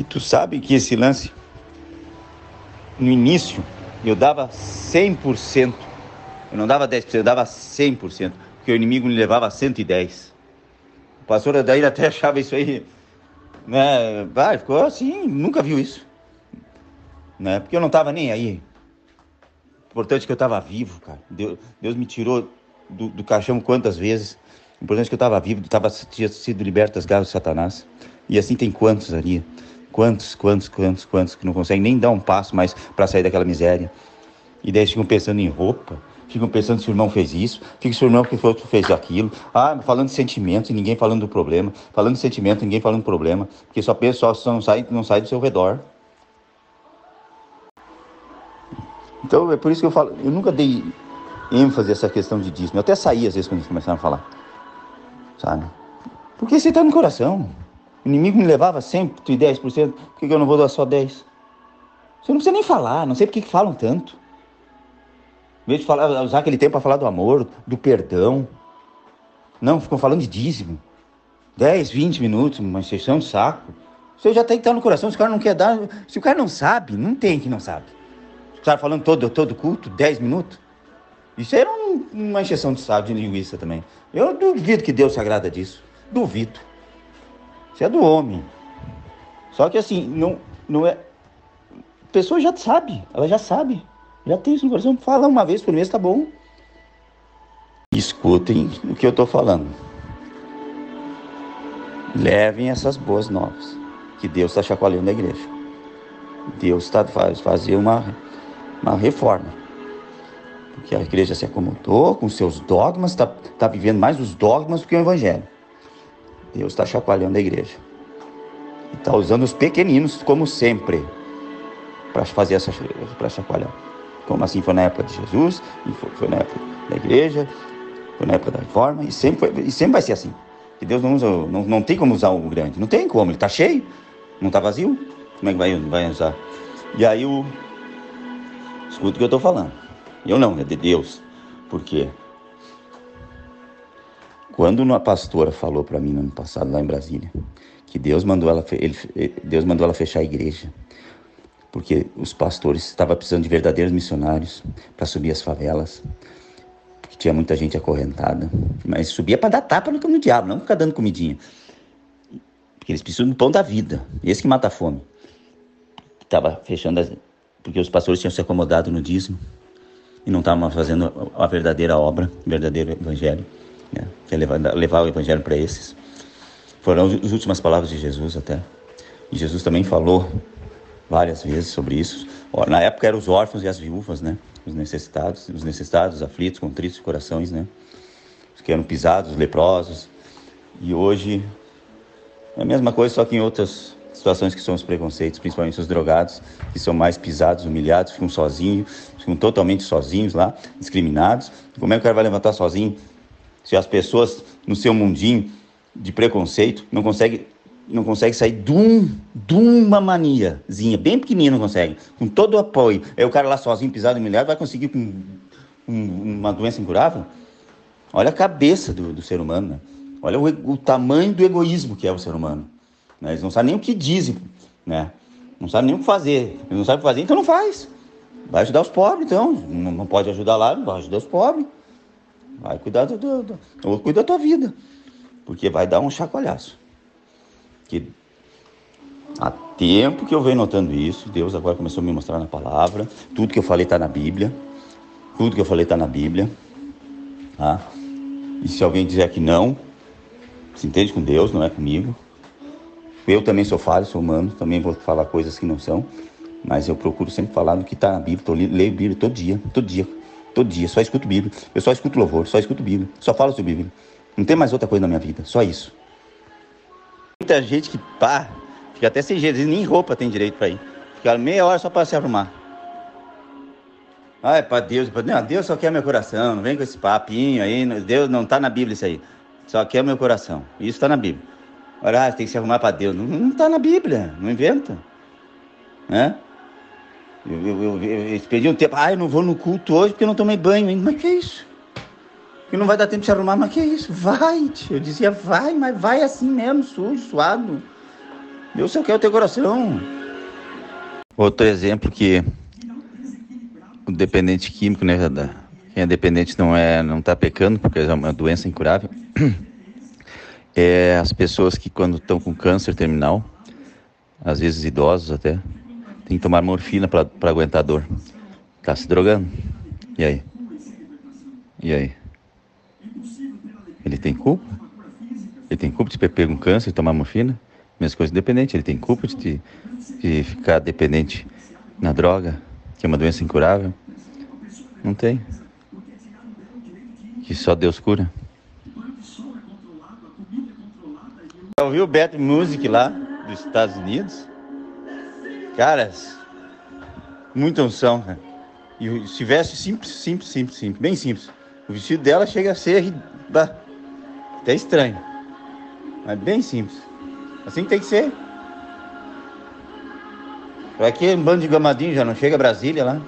E tu sabe que esse lance, no início, eu dava 100%. Eu não dava 10%, eu dava 100%, porque o inimigo me levava a 110%. O pastor Adair até achava isso aí, né? Vai, ficou assim, nunca viu isso. Né? Porque eu não estava nem aí. Importante que eu estava vivo, cara. Deus, Deus me tirou do, do caixão quantas vezes. Importante que eu estava vivo, tava, tinha sido liberto das garras de Satanás. E assim tem quantos ali? Quantos, quantos, quantos, quantos que não conseguem nem dar um passo mais para sair daquela miséria. E daí ficam pensando em roupa, ficam pensando se o irmão fez isso, ficam se o irmão que foi outro fez aquilo. Ah, falando de sentimentos e ninguém falando do problema. Falando de sentimento, ninguém falando do problema. Porque só pensa, só não sai, não sai do seu redor. Então é por isso que eu falo, eu nunca dei ênfase a essa questão de dízimo. Eu até saí às vezes quando eles começaram a falar. Sabe? Porque isso está no coração. O inimigo me levava sempre 10%, por que eu não vou dar só 10%? Você não precisa nem falar, não sei por que falam tanto. Em vez de falar, usar aquele tempo para falar do amor, do perdão. Não, ficam falando de dízimo. 10, 20 minutos, uma sessão de saco. Você já tem que estar no coração, se o cara não quer dar. Se o cara não sabe, não tem que não sabe. O cara falando todo, todo culto, 10 minutos. Isso era um, uma injeção de saco de linguiça também. Eu duvido que Deus se agrada disso. Duvido. Isso é do homem. Só que assim, não, não é. A pessoa já sabe, ela já sabe. Já tem isso no coração. Fala uma vez por mês, tá bom. Escutem o que eu estou falando. Levem essas boas novas. Que Deus está chacoalhando a igreja. Deus está faz, fazer uma, uma reforma. Porque a igreja se acomodou com seus dogmas, está tá vivendo mais os dogmas do que o evangelho. Deus está chacoalhando a igreja. E está usando os pequeninos, como sempre, para fazer essa para chacoalhar. Como assim foi na época de Jesus, foi, foi, na época da igreja, foi na época da reforma, e sempre, foi, e sempre vai ser assim. Que Deus não usa, não, não tem como usar o grande. Não tem como, ele está cheio, não está vazio. Como é que vai, vai usar? E aí o. Escuta o que eu estou falando. Eu não, é de Deus. Por quê? Quando uma pastora falou para mim no ano passado lá em Brasília que Deus mandou ela, ele, Deus mandou ela fechar a igreja porque os pastores estavam precisando de verdadeiros missionários para subir as favelas, porque tinha muita gente acorrentada, mas subia para dar tapa no, no diabo, não ficar dando comidinha, porque eles precisam do pão da vida, esse que mata a fome. Estava fechando, as, porque os pastores tinham se acomodado no dízimo e não estavam fazendo a verdadeira obra, o verdadeiro evangelho né? Que é levar, levar o evangelho para esses. Foram as últimas palavras de Jesus até. E Jesus também falou várias vezes sobre isso. Na época eram os órfãos e as viúvas, né? Os necessitados, os necessitados, os aflitos, com tristes corações, né? Os que eram pisados, os leprosos. E hoje é a mesma coisa, só que em outras situações que são os preconceitos, principalmente os drogados, que são mais pisados, humilhados, ficam sozinhos, ficam totalmente sozinhos lá, discriminados. Como é que o cara vai levantar sozinho se as pessoas no seu mundinho de preconceito não conseguem não consegue sair de, um, de uma maniazinha, bem pequenininha não consegue, com todo o apoio. É o cara lá sozinho, pisado, humilhado, vai conseguir com um, uma doença incurável? Olha a cabeça do, do ser humano, né? Olha o, o, tamanho do egoísmo que é o ser humano. Né? Eles não sabem nem o que dizem, né? Não sabem nem o que fazer. Eles não sabem o que fazer, então não faz. Vai ajudar os pobres, então. Não, não pode ajudar lá, vai ajudar os pobres. Vai cuidar do, do, do, ou cuida da tua vida. Porque vai dar um chacoalhaço. Que há tempo que eu venho notando isso, Deus agora começou a me mostrar na palavra. Tudo que eu falei está na Bíblia. Tudo que eu falei está na Bíblia. Tá? E se alguém dizer que não, se entende com Deus, não é comigo. Eu também sou falho, sou humano, também vou falar coisas que não são. Mas eu procuro sempre falar do que está na Bíblia. Eu leio a Bíblia todo dia, todo dia. Todo dia, só escuto Bíblia. Eu só escuto louvor, só escuto Bíblia. Só falo sobre Bíblia. Não tem mais outra coisa na minha vida, só isso. Muita gente que pá, fica até sem jeito, nem roupa tem direito para ir. Fica meia hora só para se arrumar. Ah, é para Deus, pra... não, Deus só quer meu coração, não vem com esse papinho aí, Deus não tá na Bíblia isso aí. Só quer meu coração. Isso está na Bíblia. Olha, ah, tem que se arrumar para Deus. Não, não tá na Bíblia, não inventa. Né? Eu, eu, eu, tempo. Ah, eu não vou no culto hoje porque eu não tomei banho ainda. Mas que é isso? Que não vai dar tempo de se arrumar. Mas que é isso? Vai, tio. Eu dizia, vai, mas vai assim mesmo, sujo, suado. Deus só quer o teu coração. Outro exemplo que o dependente químico, né? Quem é dependente não é, não está pecando, porque é uma doença incurável. É as pessoas que quando estão com câncer terminal, às vezes idosos até, tem que tomar morfina para aguentar dor. Tá se drogando. E aí? E aí? Ele tem culpa? Ele tem culpa de pego um câncer e tomar morfina? Mesma coisa independente, ele tem culpa de, de ficar dependente na droga, que é uma doença incurável? Não tem. Que só Deus cura. Ouviu o Bad Music lá dos Estados Unidos? Caras, muita unção, cara. E se veste simples, simples, simples, simples, bem simples. O vestido dela chega a ser até estranho. Mas bem simples. Assim tem que ser. Pra que um bando de gamadinho já não chega a Brasília lá?